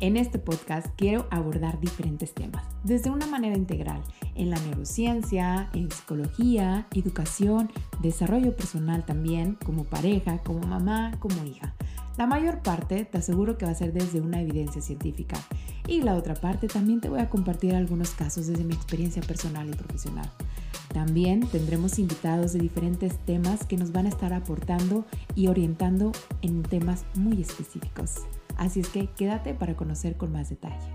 En este podcast quiero abordar diferentes temas, desde una manera integral, en la neurociencia, en psicología, educación, desarrollo personal también, como pareja, como mamá, como hija. La mayor parte te aseguro que va a ser desde una evidencia científica y la otra parte también te voy a compartir algunos casos desde mi experiencia personal y profesional. También tendremos invitados de diferentes temas que nos van a estar aportando y orientando en temas muy específicos. Así es que quédate para conocer con más detalle.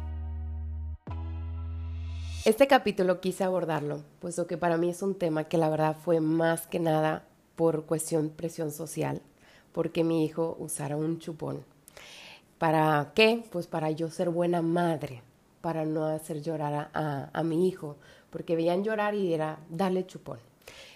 Este capítulo quise abordarlo, puesto que para mí es un tema que la verdad fue más que nada por cuestión presión social, porque mi hijo usara un chupón. ¿Para qué? Pues para yo ser buena madre, para no hacer llorar a, a mi hijo, porque veían llorar y era darle chupón.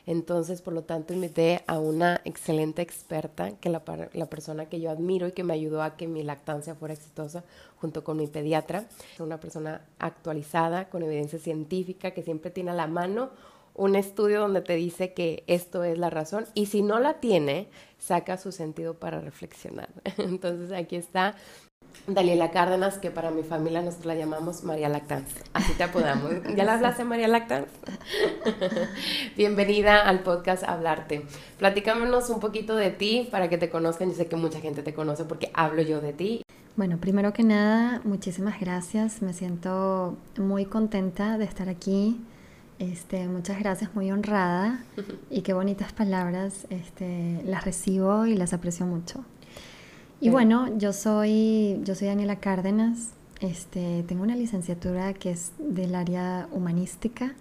Entonces, por lo tanto, invité a una excelente experta, que la, la persona que yo admiro y que me ayudó a que mi lactancia fuera exitosa, junto con mi pediatra. Una persona actualizada, con evidencia científica, que siempre tiene a la mano un estudio donde te dice que esto es la razón y si no la tiene, saca su sentido para reflexionar. Entonces aquí está Daniela Cárdenas, que para mi familia nosotros la llamamos María Lactance. Así te apodamos. ¿Ya la hablaste, María Lactance? Bienvenida al podcast Hablarte. Platícamenos un poquito de ti para que te conozcan. Yo sé que mucha gente te conoce porque hablo yo de ti. Bueno, primero que nada, muchísimas gracias. Me siento muy contenta de estar aquí. Este, muchas gracias, muy honrada. Y qué bonitas palabras. Este, las recibo y las aprecio mucho. Y bueno, yo soy, yo soy Daniela Cárdenas, este, tengo una licenciatura que es del área humanística,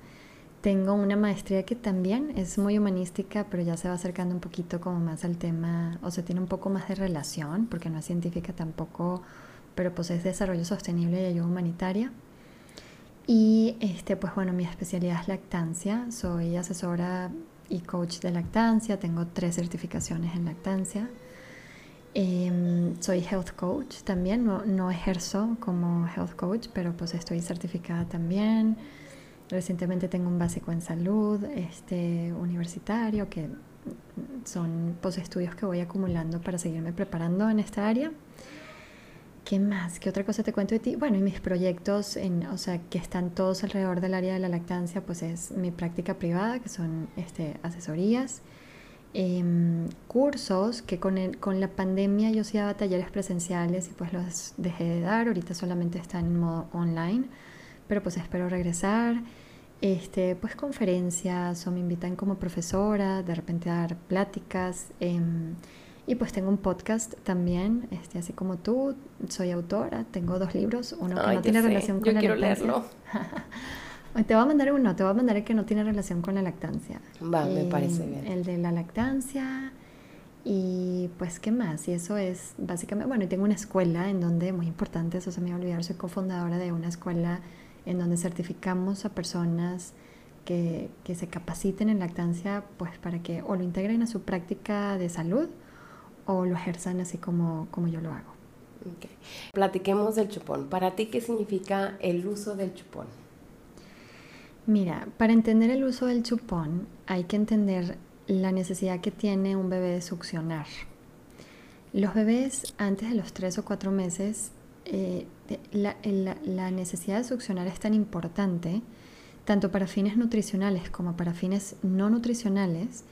tengo una maestría que también es muy humanística, pero ya se va acercando un poquito como más al tema, o sea, tiene un poco más de relación, porque no es científica tampoco, pero pues es desarrollo sostenible y ayuda humanitaria. Y este, pues bueno, mi especialidad es lactancia, soy asesora y coach de lactancia, tengo tres certificaciones en lactancia. Em, soy health coach también, no, no, ejerzo como health coach, pero pues estoy certificada también. Recientemente tengo un básico en salud este, universitario, que son pues, estudios que voy acumulando para seguirme preparando en esta área. ¿Qué más? ¿Qué otra cosa te cuento de ti? Bueno, mis proyectos, en, o sea, que están todos alrededor del área de la lactancia, pues es mi práctica privada, que son este, asesorías Em, cursos que con, el, con la pandemia yo sí daba talleres presenciales y pues los dejé de dar, ahorita solamente están en modo online, pero pues espero regresar. Este, pues conferencias o me invitan como profesora, de repente a dar pláticas. Em, y pues tengo un podcast también, este, así como tú, soy autora, tengo dos libros, uno que no tiene relación con yo quiero leerlo. Te voy a mandar uno, te voy a mandar el que no tiene relación con la lactancia. Va, me parece bien. El de la lactancia y pues qué más. Y eso es básicamente, bueno, y tengo una escuela en donde, muy importante, eso se me va a olvidar, soy cofundadora de una escuela en donde certificamos a personas que, que se capaciten en lactancia, pues para que o lo integren a su práctica de salud o lo ejerzan así como, como yo lo hago. Okay. Platiquemos del chupón. Para ti, ¿qué significa el uso del chupón? Mira, para entender el uso del chupón hay que entender la necesidad que tiene un bebé de succionar. Los bebés antes de los tres o cuatro meses, eh, la, la, necesidad de succionar es tan importante, tanto para fines nutricionales como para fines no nutricionales,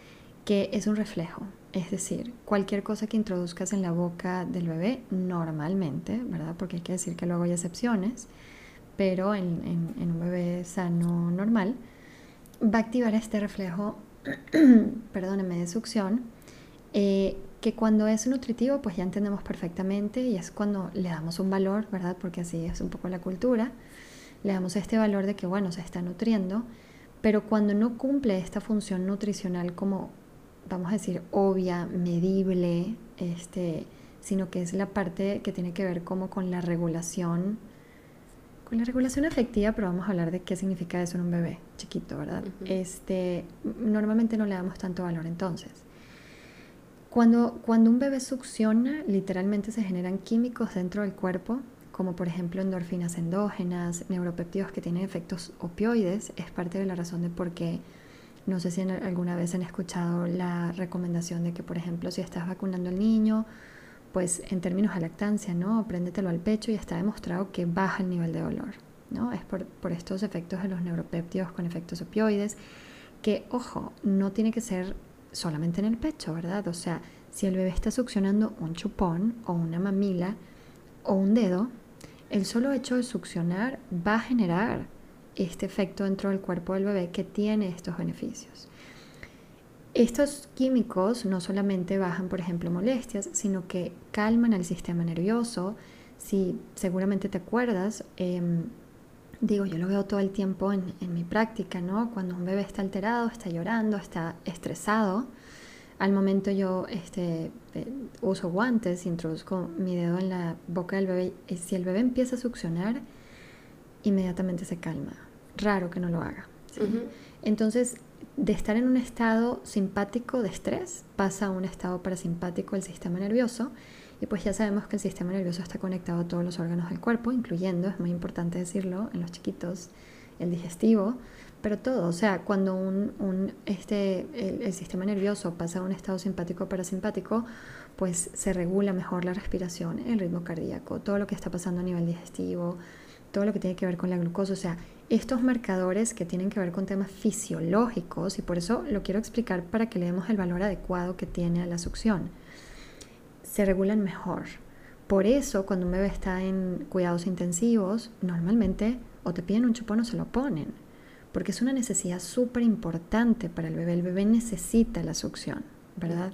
que es un reflejo. Es decir, cualquier cosa que introduzcas en la boca del bebé, normalmente, ¿verdad? Porque hay que decir que luego hay excepciones, pero en, un bebé sano normal, va a activar este reflejo, perdónenme, de succión, eh, que cuando es nutritivo, pues ya entendemos perfectamente y es cuando le damos un valor, ¿verdad? Porque así es un poco la cultura, le damos este valor de que, bueno, se está nutriendo, pero cuando no cumple esta función nutricional como, vamos a decir, obvia, medible, este, sino que es la parte que tiene que ver como con la regulación con la regulación afectiva, pero vamos a hablar de qué significa eso en un bebé chiquito, ¿verdad? este, normalmente no le damos tanto valor entonces. Cuando, cuando un bebé succiona, literalmente se generan químicos dentro del cuerpo, como por ejemplo endorfinas endógenas, neuropéptidos que tienen efectos opioides. Es parte de la razón de por qué, no sé si alguna vez han escuchado la recomendación de que, por ejemplo, si estás vacunando al niño, pues en términos de lactancia, ¿no? Préndetelo al pecho y está demostrado que baja el nivel de dolor, ¿no? Es por, por estos efectos de los neuropéptidos con efectos opioides, que, ojo, no tiene que ser solamente en el pecho, ¿verdad? O sea, si el bebé está succionando un chupón o una mamila o un dedo, el solo hecho de succionar va a generar este efecto dentro del cuerpo del bebé que tiene estos beneficios. Estos químicos no solamente bajan, por ejemplo, molestias, sino que calman el sistema nervioso. Si seguramente te acuerdas, em, digo, yo lo veo todo el tiempo en, en, mi práctica, ¿no? Cuando un bebé está alterado, está llorando, está estresado, al momento yo este, eh, uso guantes, introduzco mi dedo en la boca del bebé y si el bebé empieza a succionar, inmediatamente se calma. Raro que no lo haga. Entonces, de estar en un estado simpático de estrés, pasa a un estado parasimpático del sistema nervioso. Y pues ya sabemos que el sistema nervioso está conectado a todos los órganos del cuerpo, incluyendo, es muy importante decirlo, en los chiquitos, el digestivo, pero todo, o sea, cuando un, este, el, sistema nervioso pasa a un estado simpático parasimpático, pues se regula mejor la respiración, el ritmo cardíaco, todo lo que está pasando a nivel digestivo, todo lo que tiene que ver con la glucosa, o sea, estos marcadores que tienen que ver con temas fisiológicos, y por eso lo quiero explicar para que le demos el valor adecuado que tiene a la succión, se regulan mejor. Por eso, cuando un bebé está en cuidados intensivos, normalmente o te piden un chupón o se lo ponen porque es una necesidad súper importante para el bebé. El bebé necesita la succión, ¿verdad?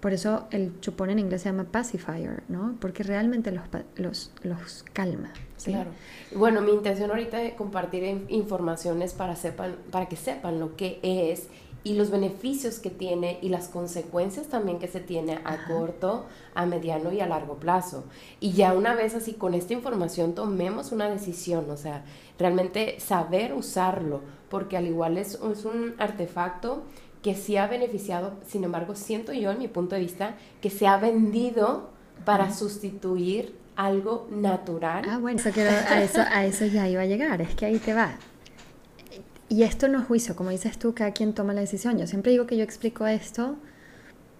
Por eso el chupón en inglés se llama pacifier, ¿no? Porque realmente los, los, los calma. Claro. Bueno, mi intención ahorita es compartir informaciones para, sepan, para que sepan lo que es y los beneficios que tiene y las consecuencias también que se tiene a corto, a mediano y a largo plazo. Y ya una vez así con esta información tomemos una decisión, o sea, realmente saber usarlo, porque al igual es, es un artefacto que sí ha beneficiado, sin embargo, siento yo en mi punto de vista que se ha vendido para sustituir algo natural. Ah, bueno, eso a, eso, a eso ya iba a llegar, es que ahí te va. Y esto no es juicio, como dices tú, cada quien toma la decisión. Yo siempre digo que yo explico esto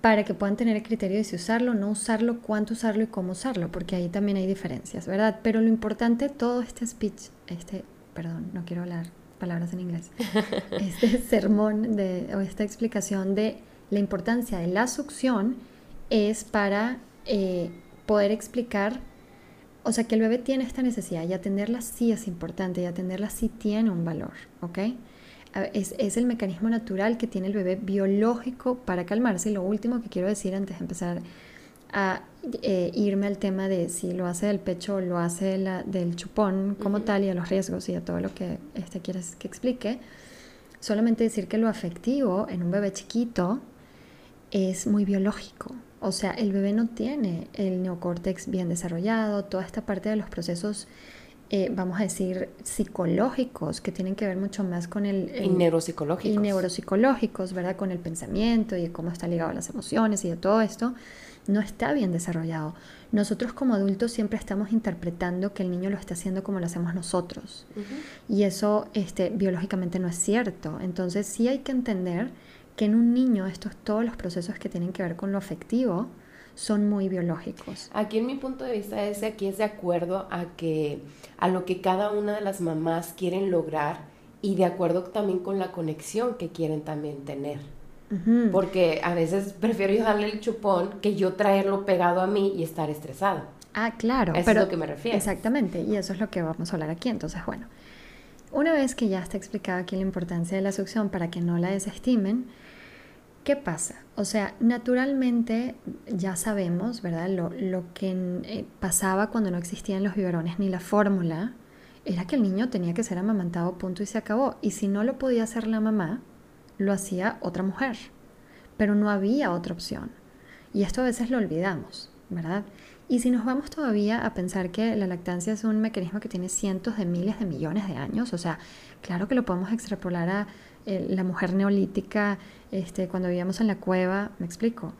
para que puedan tener el criterio de si usarlo, no usarlo, cuánto usarlo y cómo usarlo, porque ahí también hay diferencias, ¿verdad? Pero lo importante, todo este speech, este, perdón, no quiero hablar palabras en inglés, este sermón de, o esta explicación de la importancia de la succión es para eh, poder explicar o sea, que el bebé tiene esta necesidad y atenderla sí es importante y atenderla sí tiene un valor, ¿ok? Es, es, el mecanismo natural que tiene el bebé biológico para calmarse. Y lo último que quiero decir antes de empezar a eh, irme al tema de si lo hace del pecho o lo hace la, del chupón como tal y a los riesgos y a todo lo que este quieres que explique, solamente decir que lo afectivo en un bebé chiquito es muy biológico. O sea, el bebé no tiene el neocórtex bien desarrollado, toda esta parte de los procesos, eh, vamos a decir, psicológicos, que tienen que ver mucho más con el... y neuropsicológicos. Y neuropsicológicos, ¿verdad? Con el pensamiento y cómo está ligado a las emociones y de todo esto, no está bien desarrollado. Nosotros como adultos siempre estamos interpretando que el niño lo está haciendo como lo hacemos nosotros. Y eso este, biológicamente no es cierto. Entonces sí hay que entender que en un niño estos todos los procesos que tienen que ver con lo afectivo son muy biológicos. Aquí en mi punto de vista es aquí es de acuerdo a que a lo que cada una de las mamás quieren lograr y de acuerdo también con la conexión que quieren también tener. Porque a veces prefiero yo darle el chupón que yo traerlo pegado a mí y estar estresado. Ah, claro. Eso es lo que me refiero. Exactamente, y eso es lo que vamos a hablar aquí. Entonces, bueno, una vez que ya está explicada aquí la importancia de la succión para que no la desestimen, ¿Qué pasa? O sea, naturalmente ya sabemos, ¿verdad? Lo, que eh, pasaba cuando no existían los biberones ni la fórmula era que el niño tenía que ser amamantado, punto y se acabó. Y si no lo podía hacer la mamá, lo hacía otra mujer. Pero no había otra opción. Y esto a veces lo olvidamos, ¿verdad? Y si nos vamos todavía a pensar que la lactancia es un mecanismo que tiene cientos de miles de millones de años, o sea, claro que lo podemos extrapolar a eh, la mujer neolítica este, cuando vivíamos en la cueva, me explico.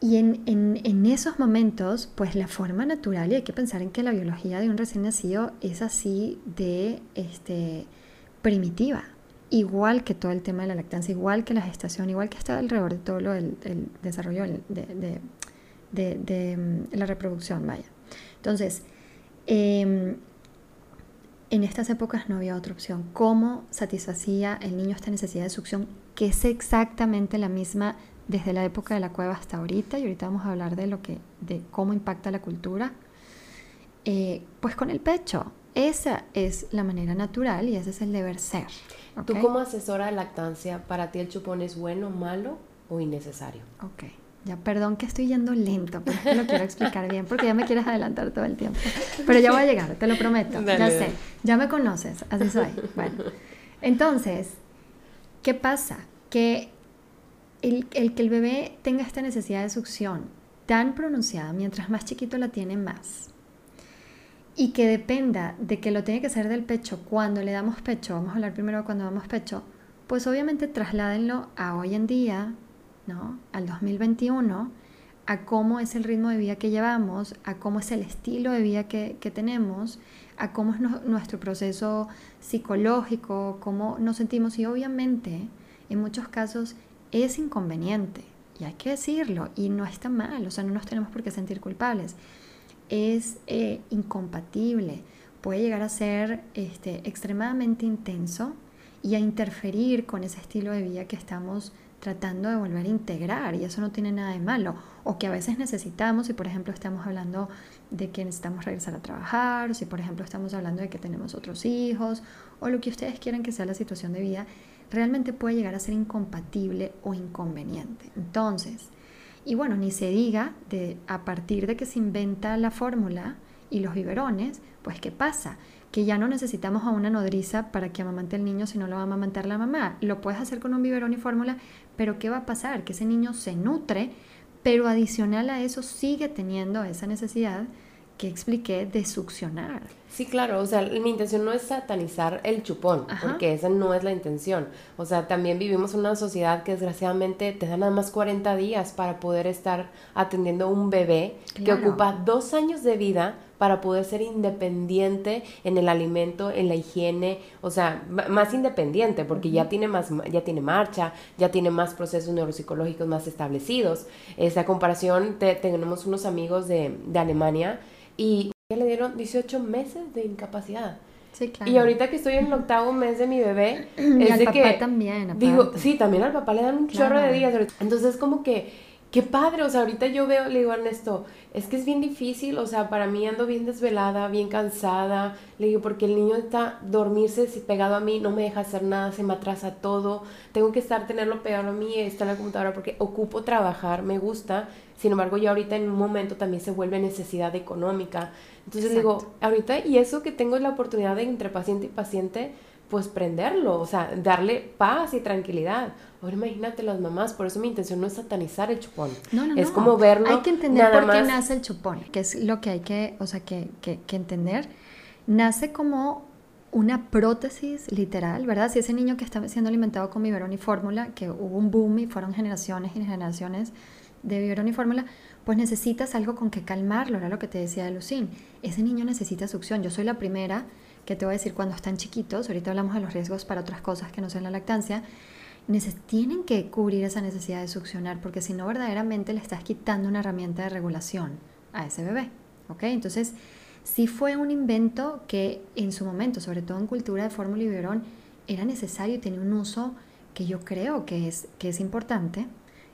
Y en, en, esos momentos, pues la forma natural, y hay que pensar en que la biología de un recién nacido es así de este, primitiva, igual que todo el tema de la lactancia, igual que la gestación, igual que está alrededor de todo lo del, desarrollo de, de, mm, la reproducción, vaya. Entonces, em, en estas épocas no había otra opción. ¿Cómo satisfacía el niño esta necesidad de succión? Que es exactamente la misma desde la época de la cueva hasta ahorita, y ahorita vamos a hablar de lo que, de cómo impacta la cultura. Eh, pues con el pecho. Esa es la manera natural y ese es el deber ser. ¿Tú como asesora de lactancia, para ti el chupón es bueno, malo o innecesario? Ok. Ya, perdón que estoy yendo lento, pero es que lo quiero explicar bien porque ya me quieres adelantar todo el tiempo. Pero ya voy a llegar, te lo prometo. ya sé, ya me conoces, así soy. Bueno, entonces, ¿qué pasa? Que el, el que el bebé tenga esta necesidad de succión tan pronunciada, mientras más chiquito la tiene más, y que dependa de que lo tiene que hacer del pecho cuando le damos pecho, vamos a hablar primero cuando damos pecho, pues obviamente trasládenlo a hoy en día, ¿no? Al 2021, a cómo es el ritmo de vida que llevamos, a cómo es el estilo de vida que, tenemos, a cómo es nuestro proceso psicológico, cómo nos sentimos y obviamente en muchos casos es inconveniente y hay que decirlo y no está mal, o sea, no nos tenemos por qué sentir culpables es eh, incompatible, puede llegar a ser este, extremadamente intenso y a interferir con ese estilo de vida que estamos tratando de volver a integrar y eso no tiene nada de malo. O que a veces necesitamos si por ejemplo estamos hablando de que necesitamos regresar a trabajar o si por ejemplo estamos hablando de que tenemos otros hijos o lo que ustedes quieran que sea la situación de vida realmente puede llegar a ser incompatible o inconveniente. Entonces y bueno, ni se diga de a partir de que se inventa la fórmula y los biberones, pues ¿qué pasa? Que ya no necesitamos a una nodriza para que amamante el niño si no lo va a amamantar la mamá. Lo puedes hacer con un biberón y fórmula, pero ¿qué va a pasar? Que ese niño se nutre, pero adicional a eso sigue teniendo esa necesidad que expliqué de succionar. Sí, claro, o sea, mi intención no es satanizar el chupón, porque esa no es la intención. O sea, también vivimos en una sociedad que desgraciadamente te da nada más 40 días para poder estar atendiendo a un bebé que ocupa dos años de vida para poder ser independiente en el alimento, en la higiene, o sea, más independiente, porque ya tiene más, ya tiene marcha, ya tiene más procesos neuropsicológicos más establecidos. Esa comparación, tenemos unos amigos de, de Alemania y le dieron 18 meses de incapacidad. Sí, claro. Y ahorita que estoy en el octavo mes de mi bebé, y al papá también. Digo, sí, también al papá le dan un chorro de días. Entonces, como que qué padre, o sea, ahorita yo veo, le digo a Ernesto, es que es bien difícil, o sea, para mí ando bien desvelada, bien cansada, le digo, porque el niño está dormirse pegado a mí, no me deja hacer nada, se me atrasa todo, tengo que estar, tenerlo pegado a mí, estar en la computadora porque ocupo trabajar, me gusta, sin embargo, ya ahorita en un momento también se vuelve necesidad económica. Entonces digo, ahorita, y eso que tengo la oportunidad de entre paciente y paciente, pues prenderlo, o sea, darle paz y tranquilidad. Ahora imagínate las mamás, por eso mi intención no es satanizar el chupón. No, no, es como verlo. Hay que entender por qué nace el chupón, que es lo que hay que, o sea, que, que, que entender. Nace como una prótesis literal, ¿verdad? Si ese niño que está siendo alimentado con biberón y fórmula, que hubo un boom y fueron generaciones y generaciones de biberón y fórmula, pues necesitas algo con que calmarlo, era lo que te decía de Lucín. Ese niño necesita succión. Yo soy la primera que te voy a decir cuando están chiquitos, ahorita hablamos de los riesgos para otras cosas que no sean la lactancia, tienen que cubrir esa necesidad de succionar, porque si no verdaderamente le estás quitando una herramienta de regulación a ese bebé. ¿ok? Entonces, sí fue un invento que en su momento, sobre todo en cultura de fórmula y biberón, era necesario y tenía un uso que yo creo que es, que es importante.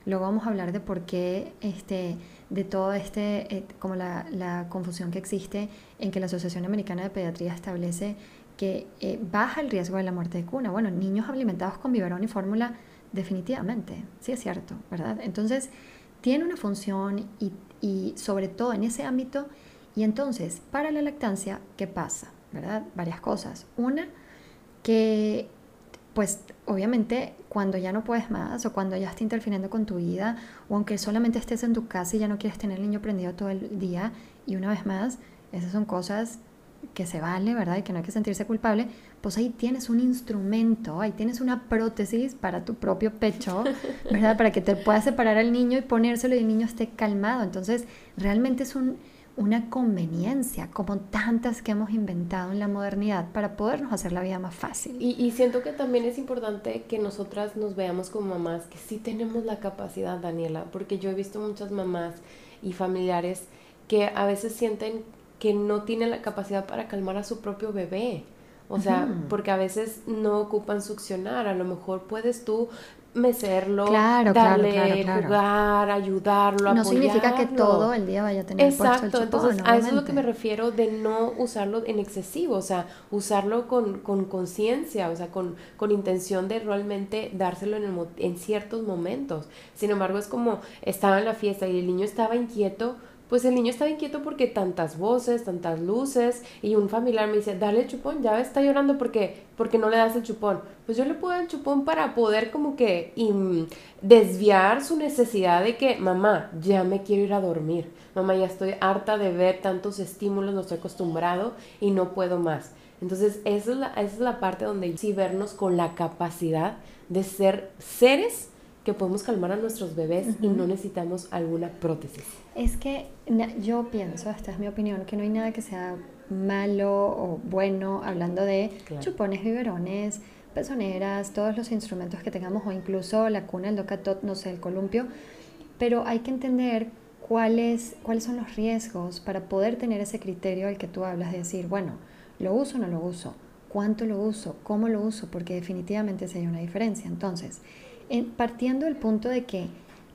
Luego vamos a hablar de por qué este, de todo este, eh, como la, la, confusión que existe en que la Asociación Americana de Pediatría establece que eh, baja el riesgo de la muerte de cuna. Bueno, niños alimentados con biberón y fórmula, definitivamente, sí es cierto, ¿verdad? Entonces, tiene una función y, y sobre todo en ese ámbito. Y entonces, para la lactancia, ¿qué pasa? ¿Verdad? Varias cosas. Una, que pues obviamente cuando ya no puedes más o cuando ya está interfiriendo con tu vida o aunque solamente estés en tu casa y ya no quieres tener el niño prendido todo el día y una vez más, esas son cosas que se vale, ¿verdad? Y que no hay que sentirse culpable, pues ahí tienes un instrumento, ahí tienes una prótesis para tu propio pecho, ¿verdad? Para que te puedas separar al niño y ponérselo y el niño esté calmado. Entonces, realmente es un, una conveniencia, como tantas que hemos inventado en la modernidad para podernos hacer la vida más fácil. Y, siento que también es importante que nosotras nos veamos como mamás, que sí tenemos la capacidad, Daniela, porque yo he visto muchas mamás y familiares que a veces sienten que no tienen la capacidad para calmar a su propio bebé. O sea, porque a veces no ocupan succionar, a lo mejor puedes tú mecerlo, claro, darle, jugar, ayudarlo, No significa que todo el día vaya a tener Exacto, puesto el chupón, entonces a eso es lo que me refiero de no usarlo en excesivo, o sea, usarlo con conciencia, o sea, con, con intención de realmente dárselo en, en ciertos momentos. Sin embargo, es como estaba en la fiesta y el niño estaba inquieto, pues el niño estaba inquieto porque tantas voces, tantas luces y un familiar me dice, dale el chupón, ya está llorando porque, porque no le das el chupón. Pues yo le puedo dar el chupón para poder como que desviar su necesidad de que, mamá, ya me quiero ir a dormir, mamá, ya estoy harta de ver tantos estímulos, no estoy acostumbrado y no puedo más. Entonces, esa es la, esa es la parte donde sí vernos con la capacidad de ser seres que podemos calmar a nuestros bebés y no necesitamos alguna prótesis. Es que yo pienso, esta es mi opinión, que no hay nada que sea malo o bueno hablando de chupones, biberones, pezoneras, todos los instrumentos que tengamos o incluso la cuna, el docatot, no sé, el columpio, pero hay que entender cuáles, cuáles son los riesgos para poder tener ese criterio al que tú hablas de decir, bueno, ¿lo uso o no lo uso? ¿Cuánto lo uso? ¿Cómo lo uso? Porque definitivamente sí hay una diferencia. Entonces, partiendo del punto de que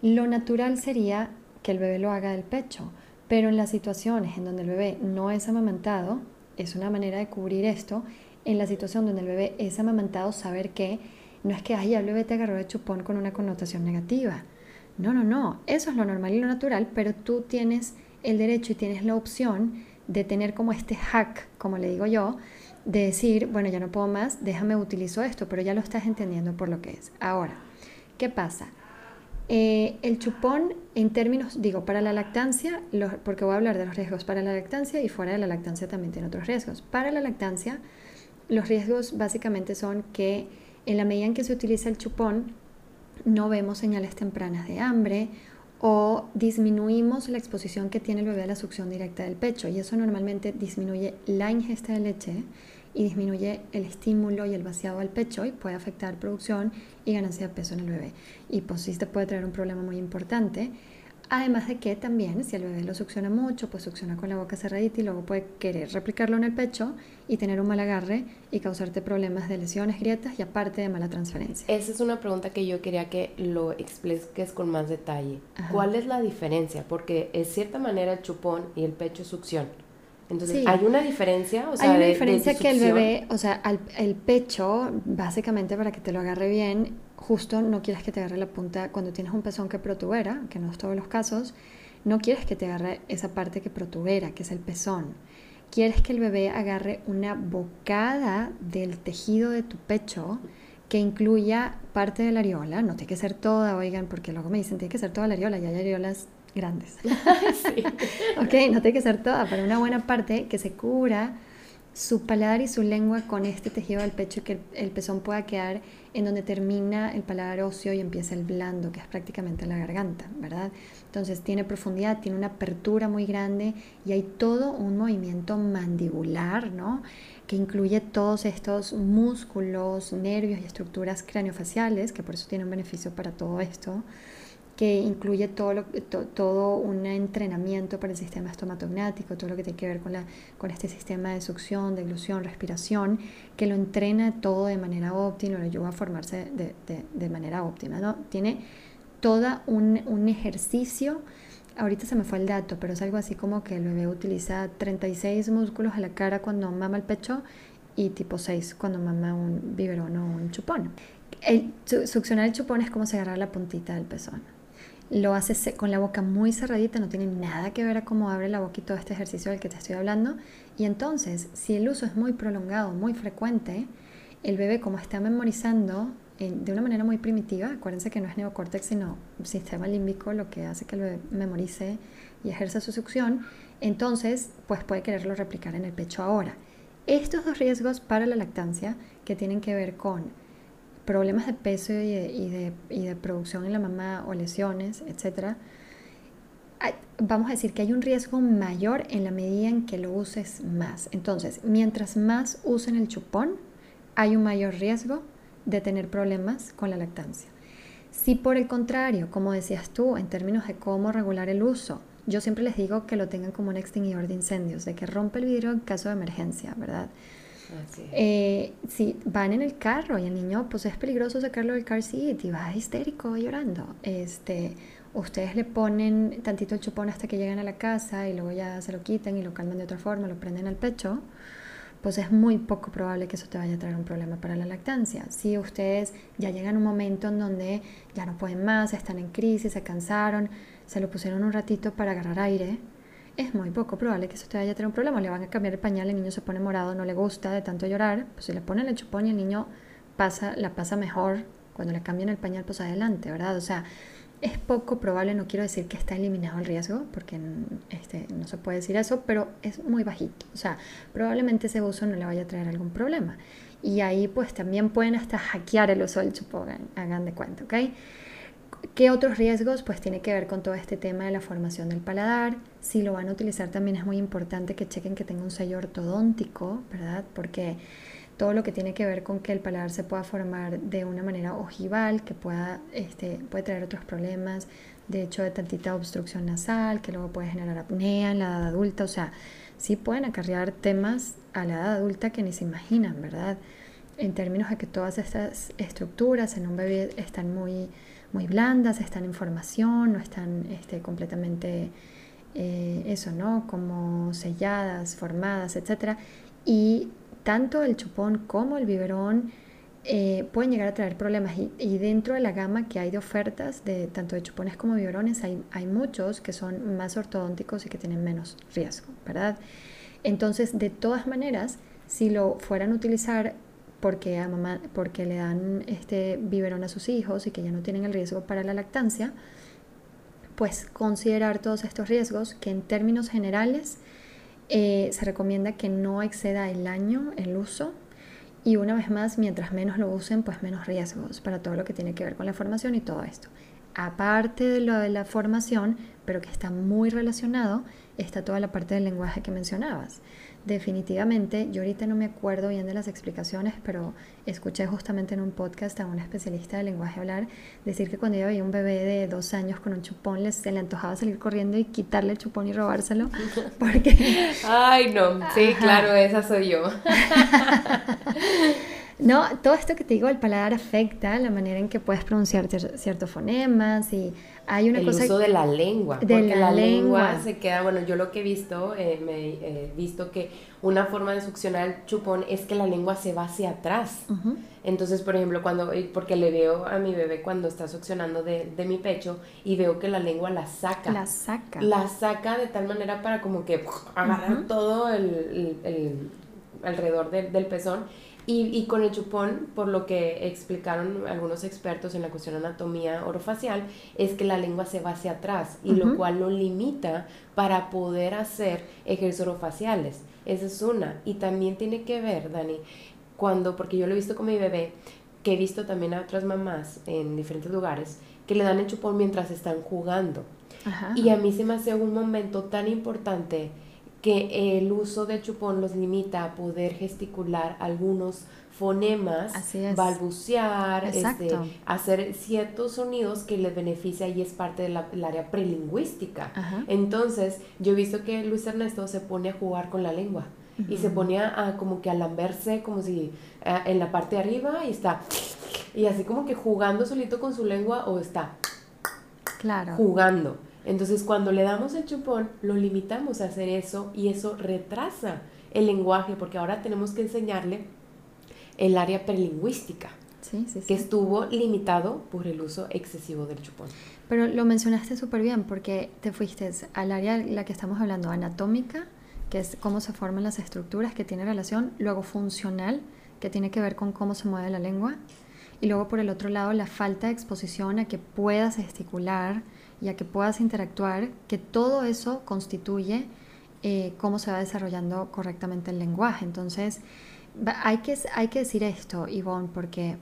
lo natural sería que el bebé lo haga del pecho, pero en las situaciones en donde el bebé no es amamantado, es una manera de cubrir esto, en la situación donde el bebé es amamantado, saber que no es que, ay, el bebé te agarró de chupón con una connotación negativa. No, no, no, eso es lo normal y lo natural, pero tú tienes el derecho y tienes la opción de tener como este hack, como le digo yo, de decir, bueno, ya no puedo más, déjame utilizo esto, pero ya lo estás entendiendo por lo que es. Ahora, ¿Qué pasa? Eh, el chupón, en términos, digo, para la lactancia, porque voy a hablar de los riesgos para la lactancia y fuera de la lactancia también tiene otros riesgos. Para la lactancia, los riesgos básicamente son que en la medida en que se utiliza el chupón, no vemos señales tempranas de hambre o disminuimos la exposición que tiene el bebé a la succión directa del pecho y eso normalmente disminuye la ingesta de leche y disminuye el estímulo y el vaciado al pecho y puede afectar producción y ganancia de peso en el bebé. Y pues sí te puede traer un problema muy importante. Además de que también, si el bebé lo succiona mucho, pues succiona con la boca cerradita y luego puede querer replicarlo en el pecho y tener un mal agarre y causarte problemas de lesiones, grietas y aparte de mala transferencia. Esa es una pregunta que yo quería que lo expliques con más detalle. ¿Cuál es la diferencia? Porque en cierta manera el chupón y el pecho succión. Entonces, ¿hay una diferencia? O sea, hay una diferencia que el bebé, o sea, el pecho, básicamente para que te lo agarre bien, justo no quieres que te agarre la punta cuando tienes un pezón que protubera, que no es todos los casos, no quieres que te agarre esa parte que protubera, que es el pezón. Quieres que el bebé agarre una bocada del tejido de tu pecho que incluya parte de la areola, no tiene que ser toda, oigan, porque luego me dicen, tiene que ser toda la areola, y hay areolas grandes. sí. ok, no tiene que ser toda, pero una buena parte que se cubra su paladar y su lengua con este tejido del pecho y que el, pezón pueda quedar en donde termina el paladar óseo y empieza el blando, que es prácticamente la garganta, ¿verdad? Entonces tiene profundidad, tiene una apertura muy grande y hay todo un movimiento mandibular, ¿no? Que incluye todos estos músculos, nervios y estructuras craniofaciales, que por eso tiene un beneficio para todo esto que incluye todo, todo un entrenamiento para el sistema estomatognático, todo lo que tiene que ver con, la, con este sistema de succión, de ilusión, respiración, que lo entrena todo de manera óptima, lo ayuda a formarse de, de, manera óptima. ¿no? Tiene todo un, un, ejercicio, ahorita se me fue el dato, pero es algo así como que el bebé utiliza 36 músculos a la cara cuando mama el pecho y tipo 6 cuando mama un biberón o un chupón. El, succionar el chupón es como se agarra la puntita del pezón lo hace con la boca muy cerradita, no tiene nada que ver a cómo abre la boca y todo este ejercicio del que te estoy hablando. Y entonces, si el uso es muy prolongado, muy frecuente, el bebé como está memorizando de una manera muy primitiva, acuérdense que no es neocórtex, sino sistema límbico lo que hace que el bebé memorice y ejerza su succión, entonces pues puede quererlo replicar en el pecho ahora. Estos dos riesgos para la lactancia que tienen que ver con problemas de peso y de, producción en la mamá o lesiones, etc., vamos a decir que hay un riesgo mayor en la medida en que lo uses más. Entonces, mientras más usen el chupón, hay un mayor riesgo de tener problemas con la lactancia. Si por el contrario, como decías tú, en términos de cómo regular el uso, yo siempre les digo que lo tengan como un extinguidor de incendios, de que rompe el vidrio en caso de emergencia, ¿verdad? Eh, si van en el carro y el niño, pues es peligroso sacarlo del car seat y va histérico llorando. Este, ustedes le ponen tantito el chupón hasta que llegan a la casa y luego ya se lo quitan y lo calman de otra forma, lo prenden al pecho, pues es muy poco probable que eso te vaya a traer un problema para la lactancia. Si ustedes ya llegan a un momento en donde ya no pueden más, están en crisis, se cansaron, se lo pusieron un ratito para agarrar aire, es muy poco probable que te vaya a tener un problema. Le van a cambiar el pañal, el niño se pone morado, no le gusta de tanto llorar, pues si le ponen el chupón y el niño pasa, la pasa mejor cuando le cambian el pañal, pues adelante, ¿verdad? O sea, es poco probable, no quiero decir que está eliminado el riesgo, porque este, no se puede decir eso, pero es muy bajito. O sea, probablemente ese uso no le vaya a traer algún problema. Y ahí pues también pueden hasta hackear el uso del chupón, hagan de cuenta, ¿ok? ¿Qué otros riesgos? Pues tiene que ver con todo este tema de la formación del paladar. Si lo van a utilizar también es muy importante que chequen que tenga un sello ortodóntico, ¿verdad? Porque todo lo que tiene que ver con que el paladar se pueda formar de una manera ojival, que pueda, este, puede traer otros problemas, de hecho de tantita obstrucción nasal, que luego puede generar apnea en la edad adulta, o sea, sí pueden acarrear temas a la edad adulta que ni se imaginan, ¿verdad? En términos de que todas estas estructuras en un bebé están muy muy blandas, están en formación, no están este, completamente eh, eso, ¿no? Como selladas, formadas, etc. Y tanto el chupón como el biberón eh, pueden llegar a traer problemas. Y, dentro de la gama que hay de ofertas, de tanto de chupones como biberones, hay, hay muchos que son más ortodónticos y que tienen menos riesgo, ¿verdad? Entonces, de todas maneras, si lo fueran a utilizar porque, a mamá, porque le dan este biberón a sus hijos y que ya no tienen el riesgo para la lactancia, pues considerar todos estos riesgos que en términos generales eh, se recomienda que no exceda el año el uso y una vez más, mientras menos lo usen, pues menos riesgos para todo lo que tiene que ver con la formación y todo esto. Aparte de lo de la formación, pero que está muy relacionado, está toda la parte del lenguaje que mencionabas definitivamente, yo ahorita no me acuerdo bien de las explicaciones, pero escuché justamente en un podcast a una especialista de lenguaje hablar decir que cuando ella veía un bebé de dos años con un chupón, les, se le antojaba salir corriendo y quitarle el chupón y robárselo. Porque... Ay, no, sí, claro, esa soy yo. No, todo esto que te digo, el paladar afecta la manera en que puedes pronunciar ciertos fonemas y hay una el cosa... El uso de la lengua, de porque la, lengua. se queda, bueno, yo lo que he visto, eh, me he eh, visto que una forma de succionar el chupón es que la lengua se va hacia atrás. Entonces, por ejemplo, cuando, porque le veo a mi bebé cuando está succionando de, de, mi pecho y veo que la lengua la saca. La saca. La saca de tal manera para como que agarrar todo el, el, alrededor del pezón y, con el chupón, por lo que explicaron algunos expertos en la cuestión anatomía orofacial, es que la lengua se va hacia atrás y lo cual lo limita para poder hacer ejercicios orofaciales. Esa es una. Y también tiene que ver, Dani, cuando, porque yo lo he visto con mi bebé, que he visto también a otras mamás en diferentes lugares, que le dan el chupón mientras están jugando. Y a mí se me hace un momento tan importante que el uso de chupón los limita a poder gesticular algunos fonemas, balbucear, este, hacer ciertos sonidos que les beneficia y es parte del área prelingüística. Entonces, yo he visto que Luis Ernesto se pone a jugar con la lengua y se pone a, como que a lamberse como si en la parte de arriba y está y así como que jugando solito con su lengua o está claro. jugando. Entonces cuando le damos el chupón, lo limitamos a hacer eso y eso retrasa el lenguaje porque ahora tenemos que enseñarle el área prelingüística. que estuvo limitado por el uso excesivo del chupón. Pero lo mencionaste súper bien porque te fuiste al área la que estamos hablando, anatómica, que es cómo se forman las estructuras, que tiene relación, luego funcional, que tiene que ver con cómo se mueve la lengua, y luego por el otro lado la falta de exposición a que puedas gesticular, y a que puedas interactuar, que todo eso constituye eh, cómo se va desarrollando correctamente el lenguaje. Entonces, hay que, hay que decir esto, Ivonne, porque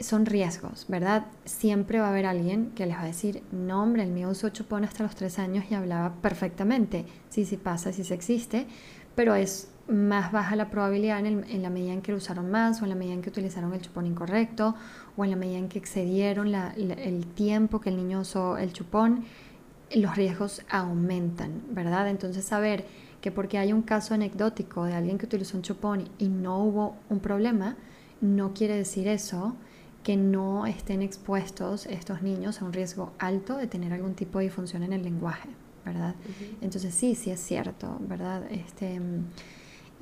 son riesgos, ¿verdad? Siempre va a haber alguien que les va a decir, no hombre, el mío usó chupón hasta los tres años y hablaba perfectamente. Sí, sí pasa, sí se existe, pero es más baja la probabilidad en, la medida en que lo usaron más o en la medida en que utilizaron el chupón incorrecto o en la medida en que excedieron el tiempo que el niño usó el chupón. los riesgos aumentan, ¿verdad? Entonces saber que porque hay un caso anecdótico de alguien que utilizó un chupón y no hubo un problema, no quiere decir eso que no estén expuestos estos niños a un riesgo alto de tener algún tipo de disfunción en el lenguaje, ¿verdad? Entonces sí, sí es cierto, ¿verdad? Este,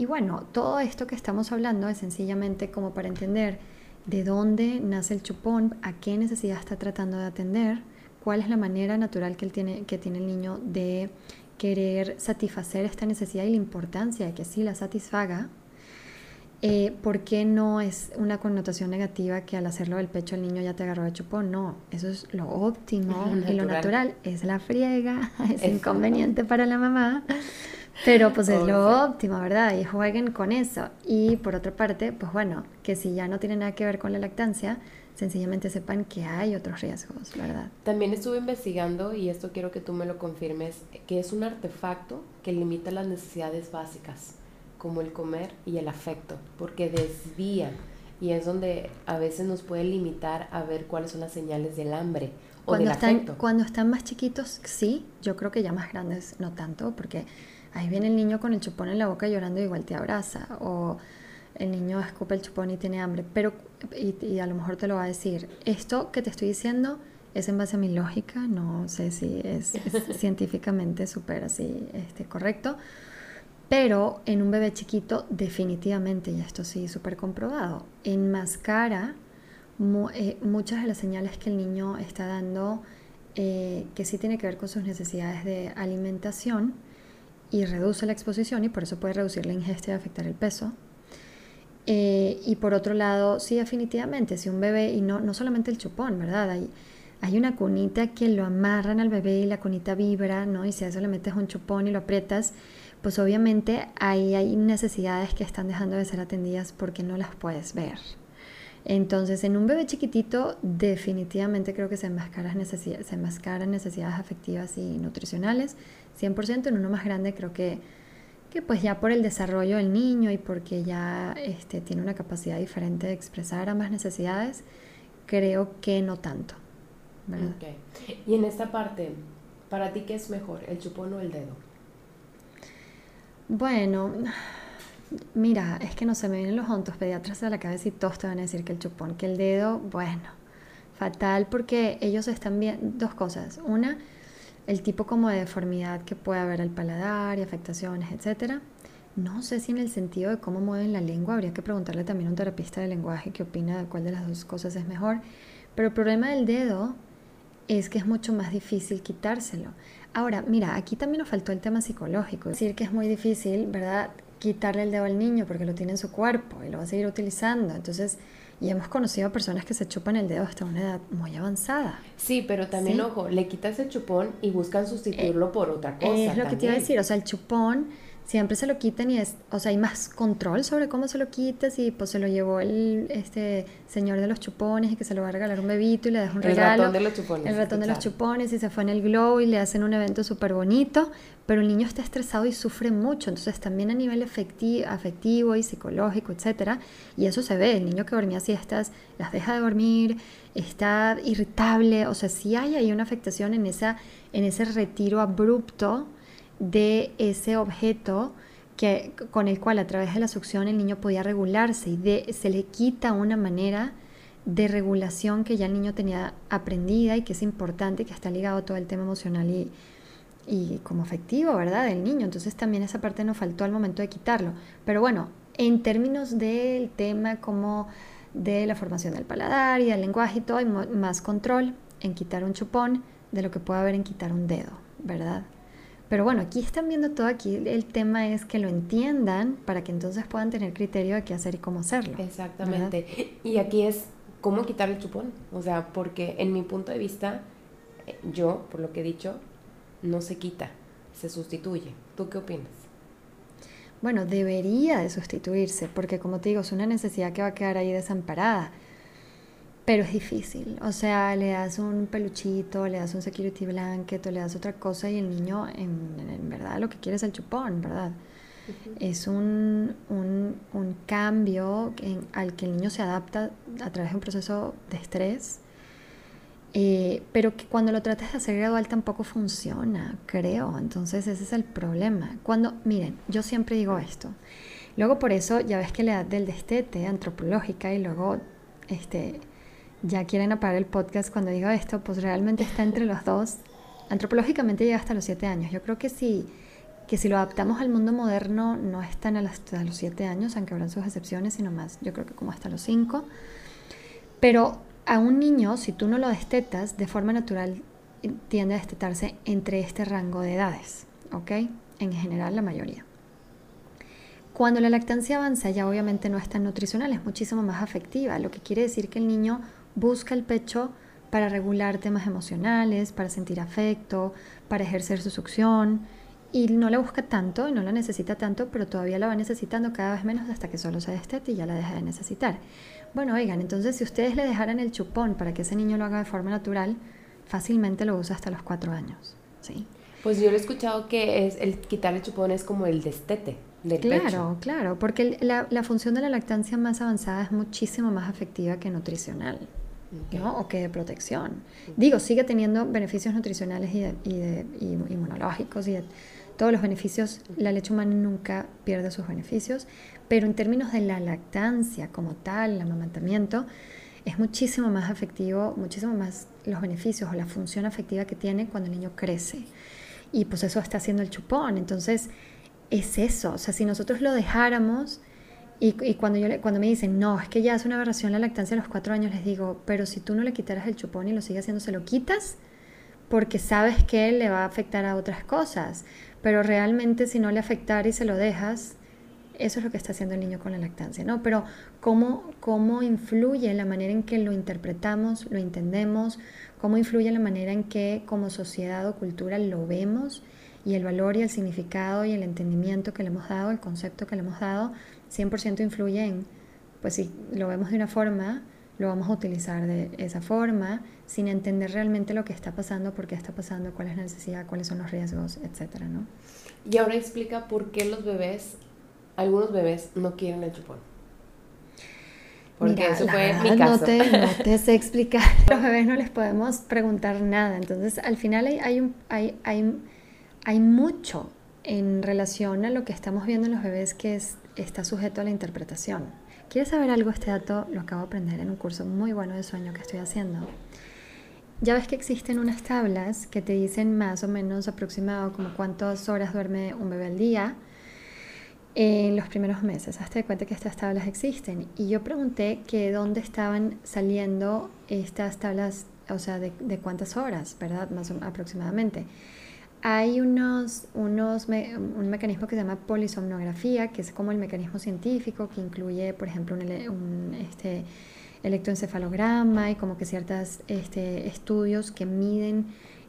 y bueno, todo esto que estamos hablando es sencillamente como para entender de dónde nace el chupón, a qué necesidad está tratando de atender, cuál es la manera natural que, él tiene, que tiene el niño de querer satisfacer esta necesidad y la importancia de que sí la satisfaga, eh, ¿por qué no es una connotación negativa que al hacerlo del pecho el niño ya te agarró de chupón? No, eso es lo óptimo y lo natural. es la friega, es inconveniente para la mamá, pero pues es lo óptimo, ¿verdad? Y jueguen con eso. Y por otra parte, pues bueno, que si ya no tiene nada que ver con la lactancia, sencillamente sepan que hay otros riesgos, ¿verdad? También estuve investigando, y esto quiero que tú me lo confirmes, que es un artefacto que limita las necesidades básicas como el comer y el afecto, porque desvía y es donde a veces nos puede limitar a ver cuáles son las señales del hambre o cuando del están, afecto. Cuando están más chiquitos, sí, yo creo que ya más grandes no tanto, porque ahí viene el niño con el chupón en la boca llorando y igual te abraza, o el niño escupe el chupón y tiene hambre, pero, y, a lo mejor te lo va a decir, esto que te estoy diciendo es en base a mi lógica, no sé si es, es científicamente súper así este, correcto, pero en un bebé chiquito definitivamente, y esto sí súper comprobado, enmascara eh, muchas de las señales que el niño está dando eh, que sí tiene que ver con sus necesidades de alimentación y reduce la exposición y por eso puede reducir la ingesta y afectar el peso. Eh, y por otro lado, sí, definitivamente, si un bebé, y no, no solamente el chupón, ¿verdad? Hay, hay una cunita que lo amarran al bebé y la cunita vibra, ¿no? Y si a eso le metes un chupón y lo aprietas, pues obviamente ahí hay necesidades que están dejando de ser atendidas porque no las puedes ver. Entonces, en un bebé chiquitito, definitivamente creo que se enmascaran necesidades, se necesidades afectivas y nutricionales, 100%. En uno más grande creo que, que pues ya por el desarrollo del niño y porque ya este, tiene una capacidad diferente de expresar ambas necesidades, creo que no tanto. Y en esta parte, ¿para ti qué es mejor, el chupón o el dedo? Bueno, mira, es que no se me vienen los ontos pediatras a la cabeza y todos te van a decir que el chupón, que el dedo, bueno, fatal porque ellos están viendo dos cosas. Una, el tipo como de deformidad que puede haber al paladar y afectaciones, etcétera. No sé si en el sentido de cómo mueven la lengua, habría que preguntarle también a un terapista de lenguaje qué opina de cuál de las dos cosas es mejor. Pero el problema del dedo es que es mucho más difícil quitárselo. Ahora, mira, aquí también nos faltó el tema psicológico. Decir, que es muy difícil, ¿verdad? Quitarle el dedo al niño porque lo tiene en su cuerpo y lo va a seguir utilizando. Entonces, y hemos conocido a personas que se chupan el dedo hasta una edad muy avanzada. Sí, pero también, ojo, le quitas el chupón y buscan sustituirlo eh, por otra cosa. Es lo que te iba a decir, o sea, el chupón siempre se lo quiten y es, o sea, hay más control sobre cómo se lo quitas y pues se lo llevó el este señor de los chupones y que se lo va a regalar un bebito y le deja un regalo. El ratón de los chupones. El ratón de los chupones y se fue en el glow y le hacen un evento súper bonito, pero el niño está estresado y sufre mucho, entonces también a nivel afectivo, afectivo y psicológico, etcétera, y eso se ve, el niño que dormía siestas las deja de dormir, está irritable, o sea, sí hay ahí una afectación en esa en ese retiro abrupto de ese objeto que, con el cual a través de la succión el niño podía regularse y se le quita una manera de regulación que ya el niño tenía aprendida y que es importante, que está ligado a todo el tema emocional y, y como afectivo, ¿verdad? Del niño. Entonces también esa parte nos faltó al momento de quitarlo. Pero bueno, en términos del tema como de la formación del paladar y del lenguaje y todo, hay más control en quitar un chupón de lo que puede haber en quitar un dedo, ¿verdad? Pero bueno, aquí están viendo todo, aquí el tema es que lo entiendan para que entonces puedan tener criterio de qué hacer y cómo hacerlo. Exactamente. Y aquí es cómo quitar el chupón. O sea, porque en mi punto de vista, eh, yo, por lo que he dicho, no se quita, se sustituye. ¿Tú qué opinas? Bueno, debería de sustituirse, porque como te digo, es una necesidad que va a quedar ahí desamparada pero es difícil. O sea, le das un peluchito, le das un security blanket o le das otra cosa y el niño en, verdad lo que quiere es el chupón, ¿verdad? Es un, un, cambio al que el niño se adapta a través de un proceso de estrés Eh, pero que cuando lo tratas de hacer gradual tampoco funciona, creo. Entonces ese es el problema. Cuando, miren, yo siempre digo esto. Luego por eso ya ves que la edad del destete antropológica y luego este, ya quieren apagar el podcast cuando digo esto, pues realmente está entre los dos. Antropológicamente llega hasta los siete años. Yo creo que si, que si lo adaptamos al mundo moderno no están hasta los siete años, aunque habrán sus excepciones, sino más, yo creo que como hasta los cinco. Pero a un niño, si tú no lo destetas, de forma natural tiende a destetarse entre este rango de edades, ¿ok? En general, la mayoría. Cuando la lactancia avanza, ya obviamente no es tan nutricional, es muchísimo más afectiva, lo que quiere decir que el niño busca el pecho para regular temas emocionales, para sentir afecto, para ejercer su succión, y no la busca tanto y no la necesita tanto, pero todavía la va necesitando cada vez menos hasta que solo se destete y ya la deja de necesitar. Bueno, oigan, entonces si ustedes le dejaran el chupón para que ese niño lo haga de forma natural, fácilmente lo usa hasta los cuatro años. ¿sí? Pues yo he escuchado que es el quitar el chupón es como el destete del claro, Claro, porque la, la, función de la lactancia más avanzada es muchísimo más afectiva que nutricional. ¿no? o que de protección. Digo, sigue teniendo beneficios nutricionales y, de, y, de, y inmunológicos y de todos los beneficios. La leche humana nunca pierde sus beneficios, pero en términos de la lactancia como tal, el amamantamiento, es muchísimo más afectivo, muchísimo más los beneficios o la función afectiva que tiene cuando el niño crece. Y pues eso está haciendo el chupón. Entonces, es eso. O sea, si nosotros lo dejáramos, y, cuando, yo cuando me dicen, no, es que ya es una aberración la lactancia a los cuatro años, les digo, pero si tú no le quitaras el chupón y lo sigues haciendo, se lo quitas porque sabes que le va a afectar a otras cosas. Pero realmente si no le afectara y se lo dejas, eso es lo que está haciendo el niño con la lactancia, ¿no? Pero cómo, cómo influye la manera en que lo interpretamos, lo entendemos, cómo influye la manera en que como sociedad o cultura lo vemos y el valor y el significado y el entendimiento que le hemos dado, el concepto que le hemos dado, 100% influye en, pues si lo vemos de una forma, lo vamos a utilizar de esa forma, sin entender realmente lo que está pasando, por qué está pasando, cuál es la necesidad, cuáles son los riesgos, etcétera, ¿no? Y ahora explica por qué los bebés algunos bebés no quieren el chupón. Porque eso fue mi caso. No te, no te sé explicar. Los bebés no les podemos preguntar nada. Entonces, al final hay, hay, un, hay, hay, hay mucho en relación a lo que estamos viendo en los bebés que es, está sujeto a la interpretación. ¿Quieres saber algo? Este dato lo acabo de aprender en un curso muy bueno de sueño que estoy haciendo. Ya ves que existen unas tablas que te dicen más o menos aproximado como cuántas horas duerme un bebé al día en los primeros meses. Hazte de cuenta que estas tablas existen. Y yo pregunté que dónde estaban saliendo estas tablas, o sea, de, cuántas horas, ¿verdad? Más aproximadamente. Hay unos, unos un mecanismo que se llama polisomnografía, que es como el mecanismo científico que incluye, por ejemplo, un, un este, electroencefalograma y como que ciertos este, estudios que miden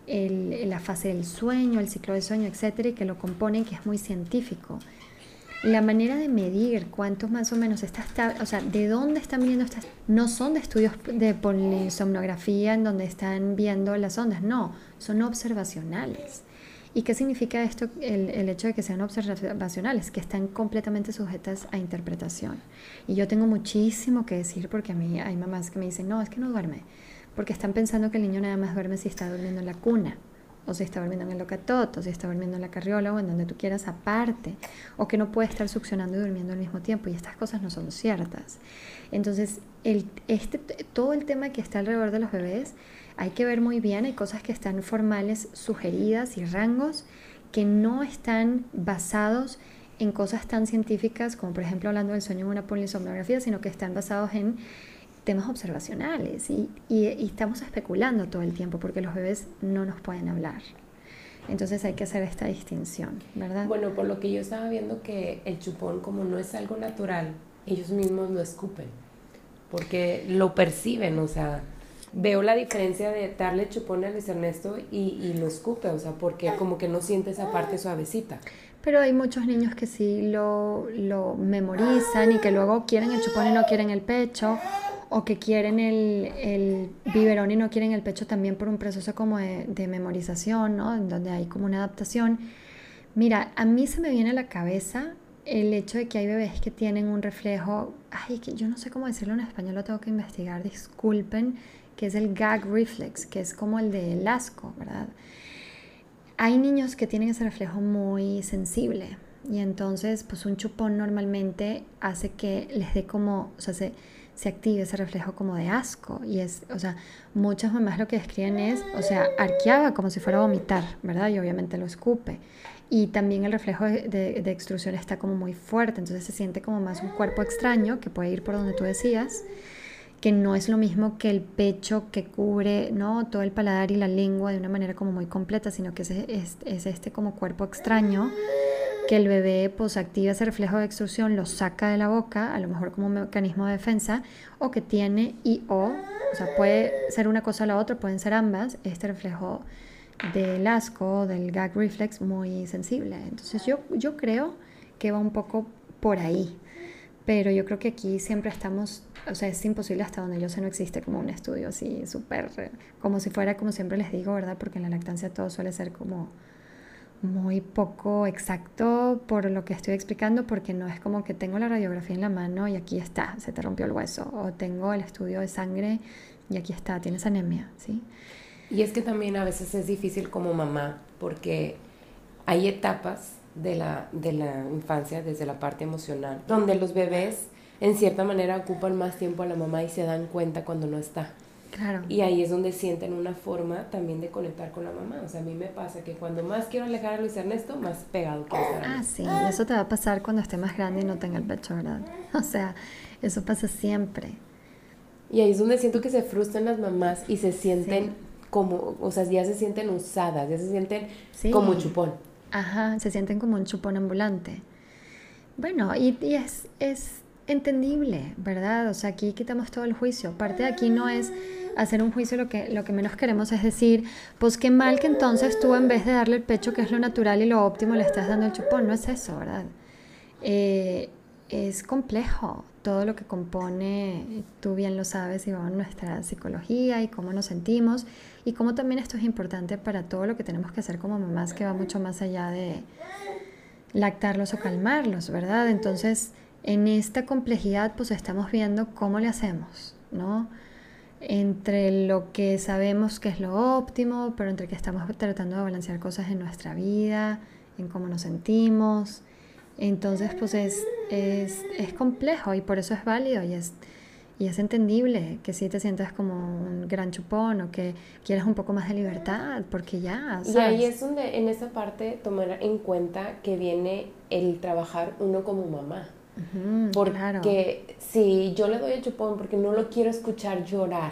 el, la fase del sueño, el ciclo del sueño, etcétera, y que lo componen, que es muy científico la manera de medir cuántos más o menos estas, o sea, de dónde están viendo estas, no son de estudios de polisomnografía en donde están viendo las ondas, no, son observacionales. ¿Y qué significa esto, el, el, hecho de que sean observacionales? Que están completamente sujetas a interpretación. Y yo tengo muchísimo que decir porque a mí hay mamás que me dicen, no, es que no duerme, porque están pensando que el niño nada más duerme si está durmiendo en la cuna o si está durmiendo en el locatot, o si está durmiendo en la carriola o en donde tú quieras aparte, o que no puede estar succionando y durmiendo al mismo tiempo, y estas cosas no son ciertas. Entonces, el, este, todo el tema que está alrededor de los bebés, hay que ver muy bien, hay cosas que están formales, sugeridas y rangos que no están basados en cosas tan científicas como por ejemplo hablando del sueño en una polisomnografía, sino que están basados en temas observacionales y, estamos especulando todo el tiempo porque los bebés no nos pueden hablar. Entonces hay que hacer esta distinción, ¿verdad? Bueno, por lo que yo estaba viendo que el chupón como no es algo natural, ellos mismos lo escupen, porque lo perciben, o sea, veo la diferencia de darle chupón a Luis Ernesto y, y lo escupe, o sea, porque como que no siente esa parte suavecita. Pero hay muchos niños que sí lo, lo memorizan y que luego quieren el chupón y no quieren el pecho o que quieren el, el, biberón y no quieren el pecho también por un proceso como de, de, memorización, ¿no? En donde hay como una adaptación. Mira, a mí se me viene a la cabeza el hecho de que hay bebés que tienen un reflejo, ay, que yo no sé cómo decirlo en español, lo tengo que investigar, disculpen, que es el gag reflex, que es como el del asco, ¿verdad? Hay niños que tienen ese reflejo muy sensible y entonces pues un chupón normalmente hace que les dé como, o sea, se, se active ese reflejo como de asco y es, o sea, muchas mamás lo que describen es, o sea, arqueaba como si fuera a vomitar, ¿verdad? Y obviamente lo escupe. Y también el reflejo de, de, extrusión está como muy fuerte, entonces se siente como más un cuerpo extraño que puede ir por donde tú decías que no es lo mismo que el pecho que cubre ¿no? todo el paladar y la lengua de una manera como muy completa, sino que es, es, este como cuerpo extraño que el bebé pues activa ese reflejo de extrusión, lo saca de la boca, a lo mejor como un mecanismo de defensa, o que tiene y o, o sea, puede ser una cosa o la otra, pueden ser ambas, este reflejo del asco, del gag reflex muy sensible. Entonces yo, yo creo que va un poco por ahí, pero yo creo que aquí siempre estamos o sea, es imposible hasta donde yo sé no existe como un estudio así súper, como si fuera como siempre les digo, ¿verdad? Porque en la lactancia todo suele ser como muy poco exacto por lo que estoy explicando, porque no es como que tengo la radiografía en la mano y aquí está, se te rompió el hueso, o tengo el estudio de sangre y aquí está, tienes anemia, ¿sí? Y es que también a veces es difícil como mamá, porque hay etapas de la, de la infancia, desde la parte emocional, donde los bebés en cierta manera ocupan más tiempo a la mamá y se dan cuenta cuando no está. Claro. Y ahí es donde sienten una forma también de conectar con la mamá. O sea, a mí me pasa que cuando más quiero alejar a Luis Ernesto, más pegado quiero estar. Ah, sí, eso te va a pasar cuando esté más grande y no tenga el pecho, ¿verdad? O sea, eso pasa siempre. Y ahí es donde siento que se frustran las mamás y se sienten como, o sea, ya se sienten usadas, ya se sienten como chupón. Ajá, se sienten como un chupón ambulante. Bueno, y, y es, es entendible, ¿verdad? O sea, aquí quitamos todo el juicio. Aparte de aquí no es hacer un juicio, lo que, lo que menos queremos es decir, pues qué mal que entonces tú en vez de darle el pecho, que es lo natural y lo óptimo, le estás dando el chupón. No es eso, ¿verdad? Eh, es complejo todo lo que compone, tú bien lo sabes, Iván, nuestra psicología y cómo nos sentimos y cómo también esto es importante para todo lo que tenemos que hacer como mamás, que va mucho más allá de lactarlos o calmarlos, ¿verdad? Entonces, en esta complejidad pues estamos viendo cómo le hacemos, ¿no? Entre lo que sabemos que es lo óptimo, pero entre que estamos tratando de balancear cosas en nuestra vida, en cómo nos sentimos. Entonces pues es, es, es complejo y por eso es válido y es, y es entendible que si te sientas como un gran chupón o que quieres un poco más de libertad, porque ya. ¿sabes? Y ahí es donde en esa parte tomar en cuenta que viene el trabajar uno como mamá porque si yo le doy el chupón porque no lo quiero escuchar llorar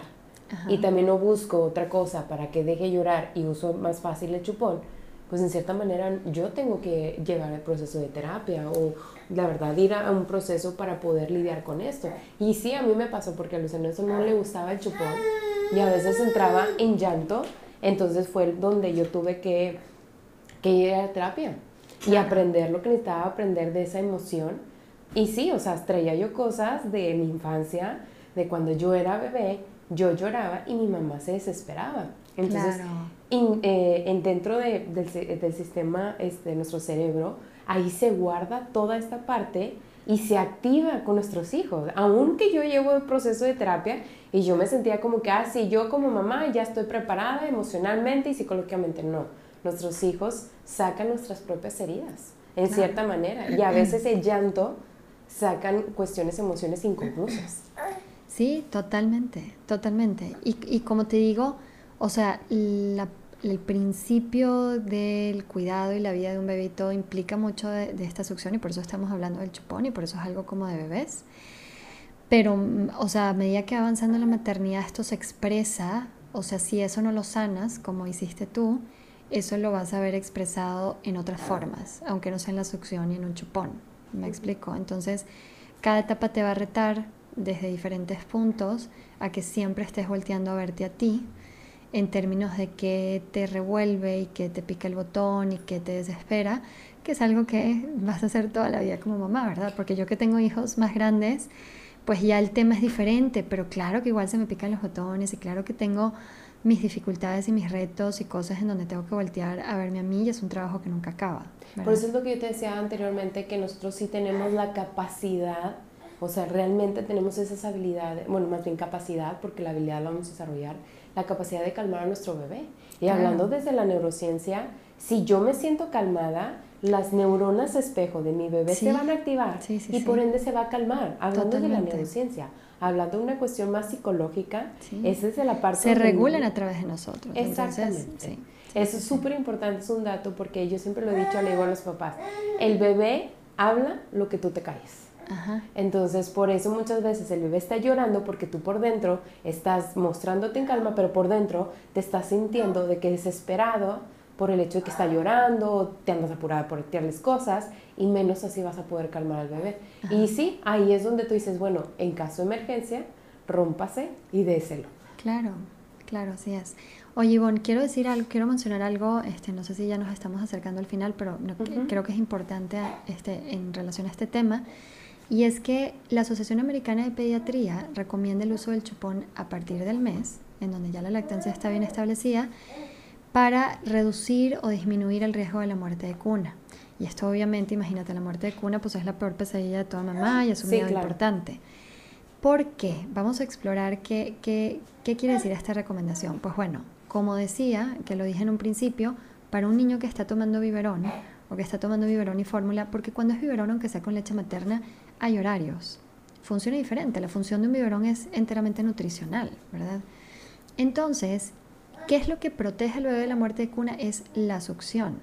y también no busco otra cosa para que deje llorar y uso más fácil el chupón, pues en cierta manera yo tengo que llevar el proceso de terapia o la verdad ir a un proceso para poder lidiar con esto. Y sí, a mí me pasó porque a Luis Ernesto no le gustaba el chupón y a veces entraba en llanto, entonces fue donde yo tuve que, que ir a terapia y aprender lo que necesitaba aprender de esa emoción y sí, o sea, traía yo cosas de mi infancia, de cuando yo era bebé, yo lloraba y mi mamá se desesperaba. Entonces, eh, en, dentro de, del, del, sistema este, de nuestro cerebro, ahí se guarda toda esta parte y se activa con nuestros hijos. Aunque yo llevo el proceso de terapia y yo me sentía como que, ah, sí, yo como mamá ya estoy preparada emocionalmente y psicológicamente, no. Nuestros hijos sacan nuestras propias heridas, en cierta manera. Y a veces el llanto sacan cuestiones, emociones inconclusas. Sí, totalmente, totalmente. Y, y como te digo, o sea, el principio del cuidado y la vida de un bebito implica mucho de, esta succión y por eso estamos hablando del chupón y por eso es algo como de bebés. Pero, o sea, a medida que avanzando la maternidad esto se expresa, o sea, si eso no lo sanas, como hiciste tú, eso lo vas a ver expresado en otras formas, aunque no sea en la succión y en un chupón. ¿Me explico? Entonces, cada etapa te va a retar desde diferentes puntos a que siempre estés volteando a verte a ti en términos de qué te revuelve y qué te pica el botón y qué te desespera, que es algo que vas a hacer toda la vida como mamá, ¿verdad? Porque yo que tengo hijos más grandes, pues ya el tema es diferente, pero claro que igual se me pican los botones y claro que tengo mis dificultades y mis retos y cosas en donde tengo que voltear a verme a mí y es un trabajo que nunca acaba. Por eso es lo que yo te decía anteriormente, que nosotros sí tenemos la capacidad O sea, realmente tenemos esas habilidades, bueno, más bien capacidad, porque la habilidad la vamos a desarrollar, la capacidad de calmar a nuestro bebé. Y hablando desde la neurociencia, si yo me siento calmada, las neuronas espejo de mi bebé se van a activar y por ende se va a calmar. Hablando de la neurociencia, hablando de una cuestión más psicológica, esa es de la parte... Se regulan a través de nosotros. Exactamente. Eso es súper importante, es un dato porque yo siempre lo he dicho, le digo a los papás, el bebé habla lo que tú te calles. Entonces, por eso muchas veces el bebé está llorando porque tú por dentro estás mostrándote en calma, pero por dentro te estás sintiendo de que desesperado por el hecho de que está llorando, te andas apurada por tirarles cosas y menos así vas a poder calmar al bebé. Y sí, ahí es donde tú dices, bueno, en caso de emergencia, rómpase y déselo. Claro, claro, así es. Oye, Ivonne, quiero decir algo, quiero mencionar algo, este, no sé si ya nos estamos acercando al final, pero creo que es importante este, en relación a este tema. Y es que la Asociación Americana de Pediatría recomienda el uso del chupón a partir del mes, en donde ya la lactancia está bien establecida, para reducir o disminuir el riesgo de la muerte de cuna. Y esto obviamente, imagínate, la muerte de cuna pues es la peor pesadilla de toda mamá y es un miedo importante. ¿Por qué? Vamos a explorar qué, qué, qué quiere decir esta recomendación. Pues bueno, como decía, que lo dije en un principio, para un niño que está tomando biberón o que está tomando biberón y fórmula, porque cuando es biberón, aunque sea con leche materna, hay horarios. Funciona diferente. La función de un biberón es enteramente nutricional, ¿verdad? Entonces, ¿Qué es lo que protege al bebé de la muerte de cuna? Es la succión.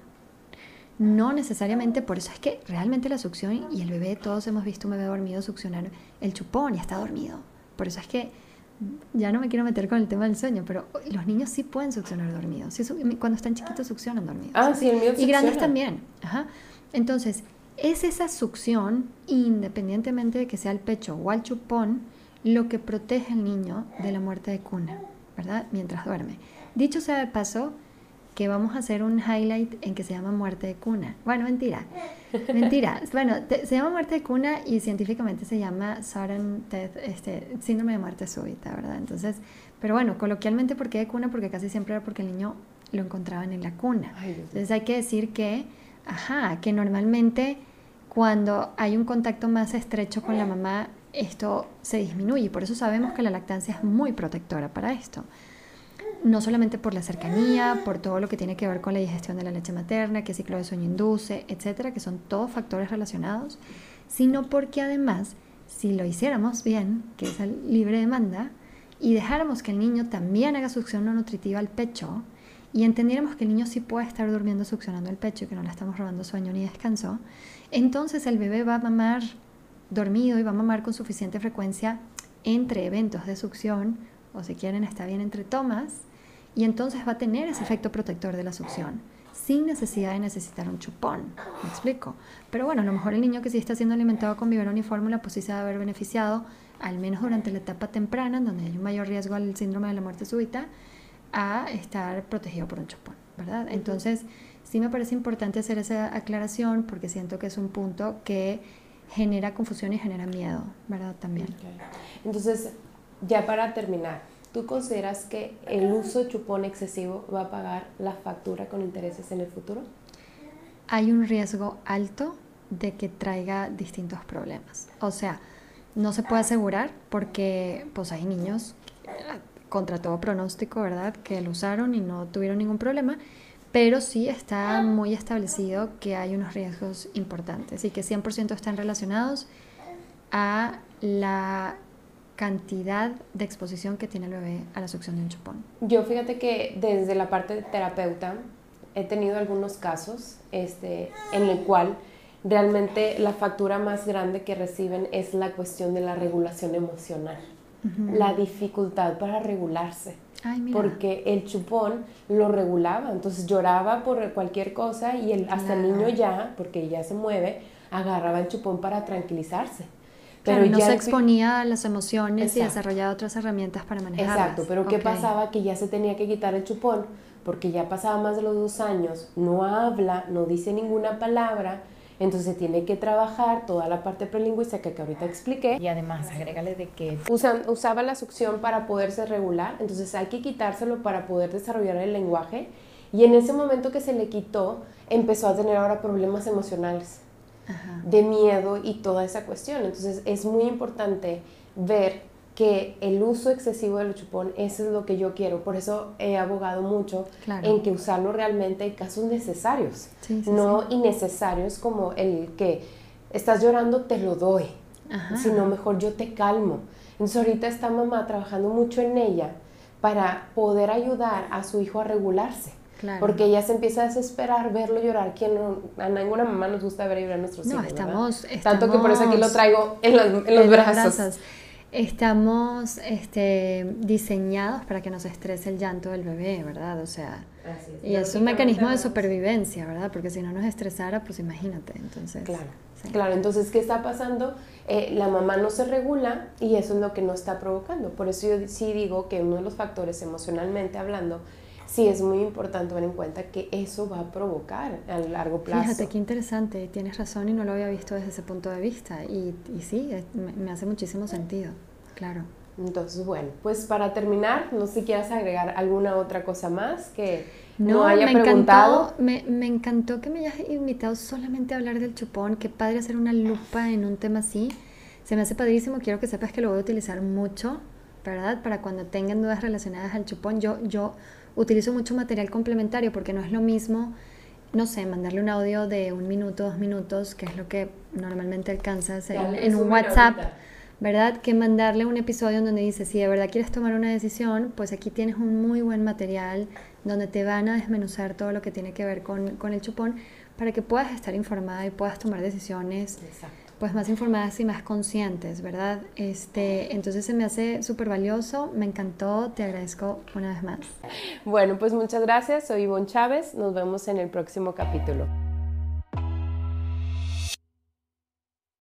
No necesariamente, por eso es que realmente la succión y el bebé, todos hemos visto un bebé dormido succionar el chupón y está dormido. Por eso es que ya no me quiero meter con el tema del sueño, pero los niños sí pueden succionar dormidos. cuando están chiquitos succionan dormidos. Ah, sí, el mío Y grandes también. Entonces, es esa succión, independientemente de que sea el pecho o al chupón, lo que protege al niño de la muerte de cuna, ¿verdad? Mientras duerme. Dicho sea de paso, que vamos a hacer un highlight en que se llama muerte de cuna. Bueno, mentira. Mentira. bueno, se llama muerte de cuna y científicamente se llama sudden death, este, síndrome de muerte súbita, ¿verdad? Entonces, pero bueno, coloquialmente, ¿por qué de cuna? Porque casi siempre era porque el niño lo encontraban en la cuna. Entonces hay que decir que, ajá, que normalmente cuando hay un contacto más estrecho con la mamá, esto se disminuye. Por eso sabemos que la lactancia es muy protectora para esto no solamente por la cercanía, por todo lo que tiene que ver con la digestión de la leche materna, qué ciclo de sueño induce, etcétera, que son todos factores relacionados, sino porque además, si lo hiciéramos bien, que es libre demanda, y dejáramos que el niño también haga succión no nutritiva al pecho, y entendiéramos que el niño sí puede estar durmiendo succionando el pecho y que no le estamos robando sueño ni descanso, entonces el bebé va a mamar dormido y va a mamar con suficiente frecuencia entre eventos de succión, o si quieren está bien entre tomas, y entonces va a tener ese efecto protector de la succión sin necesidad de necesitar un chupón. ¿Me explico? Pero bueno, a lo mejor el niño que sí está siendo alimentado con biberón y fórmula, pues sí se va a haber beneficiado, al menos durante la etapa temprana, donde hay un mayor riesgo al síndrome de la muerte súbita, a estar protegido por un chupón, ¿verdad? Entonces, sí me parece importante hacer esa aclaración porque siento que es un punto que genera confusión y genera miedo, ¿verdad? También. Entonces, ya para terminar, ¿Tú consideras que el uso de chupón excesivo va a pagar la factura con intereses en el futuro? Hay un riesgo alto de que traiga distintos problemas. O sea, no se puede asegurar porque pues hay niños contra todo pronóstico, ¿verdad? Que lo usaron y no tuvieron ningún problema, pero sí está muy establecido que hay unos riesgos importantes y que 100% están relacionados a la cantidad de exposición que tiene el bebé a la succión de un chupón? Yo fíjate que desde la parte de terapeuta he tenido algunos casos este, en el cual realmente la factura más grande que reciben es la cuestión de la regulación emocional, la dificultad para regularse. porque el chupón lo regulaba, entonces lloraba por cualquier cosa y el, hasta el niño ya, porque ya se mueve, agarraba el chupón para tranquilizarse pero no se exponía a las emociones y desarrollaba otras herramientas para manejarlas. Exacto, pero ¿qué pasaba? Que ya se tenía que quitar el chupón, porque ya pasaba más de los dos años, no habla, no dice ninguna palabra, entonces tiene que trabajar toda la parte prelingüística que ahorita expliqué. Y además, agrégale de que... Usan, usaba la succión para poderse regular, entonces hay que quitárselo para poder desarrollar el lenguaje. Y en ese momento que se le quitó, empezó a tener ahora problemas emocionales de miedo y toda esa cuestión. Entonces es muy importante ver que el uso excesivo del chupón, eso es lo que yo quiero. Por eso he abogado mucho en que usarlo realmente en casos necesarios, no innecesarios como el que estás llorando, te lo doy, sino mejor yo te calmo. Entonces ahorita está mamá trabajando mucho en ella para poder ayudar a su hijo a regularse. Porque ella se empieza a desesperar verlo llorar. Quien a ninguna mamá nos gusta ver llorar a nuestros hijos. Estamos, Tanto que por eso aquí lo traigo en los, en los brazos. Estamos este, diseñados para que nos estrese el llanto del bebé, ¿verdad? O sea, y es un mecanismo de supervivencia, ¿verdad? Porque si no nos estresara, pues imagínate, entonces... Claro, claro, entonces, ¿qué está pasando? Eh, la mamá no se regula y eso es lo que no está provocando. Por eso yo sí digo que uno de los factores emocionalmente hablando sí es muy importante tener en cuenta que eso va a provocar a largo plazo. Fíjate, qué interesante, tienes razón y no lo había visto desde ese punto de vista y, y sí, me hace muchísimo sentido, claro. Entonces, bueno, pues para terminar, no sé si quieras agregar alguna otra cosa más que no, haya me preguntado. Encantó, me, me, encantó que me hayas invitado solamente a hablar del chupón, qué padre hacer una lupa en un tema así. Se me hace padrísimo, quiero que sepas que lo voy a utilizar mucho, ¿verdad? Para cuando tengan dudas relacionadas al chupón. Yo, yo utilizo mucho material complementario porque no es lo mismo, no sé, mandarle un audio de un minuto, dos minutos, que es lo que normalmente alcanzas en, un WhatsApp. ¿verdad? Que mandarle un episodio donde dice, si de verdad quieres tomar una decisión, pues aquí tienes un muy buen material donde te van a desmenuzar todo lo que tiene que ver con, con el chupón para que puedas estar informada y puedas tomar decisiones pues más informadas y más conscientes, ¿verdad? Este, entonces se me hace súper valioso, me encantó, te agradezco una vez más. Bueno, pues muchas gracias, soy Ivonne Chávez, nos vemos en el próximo capítulo.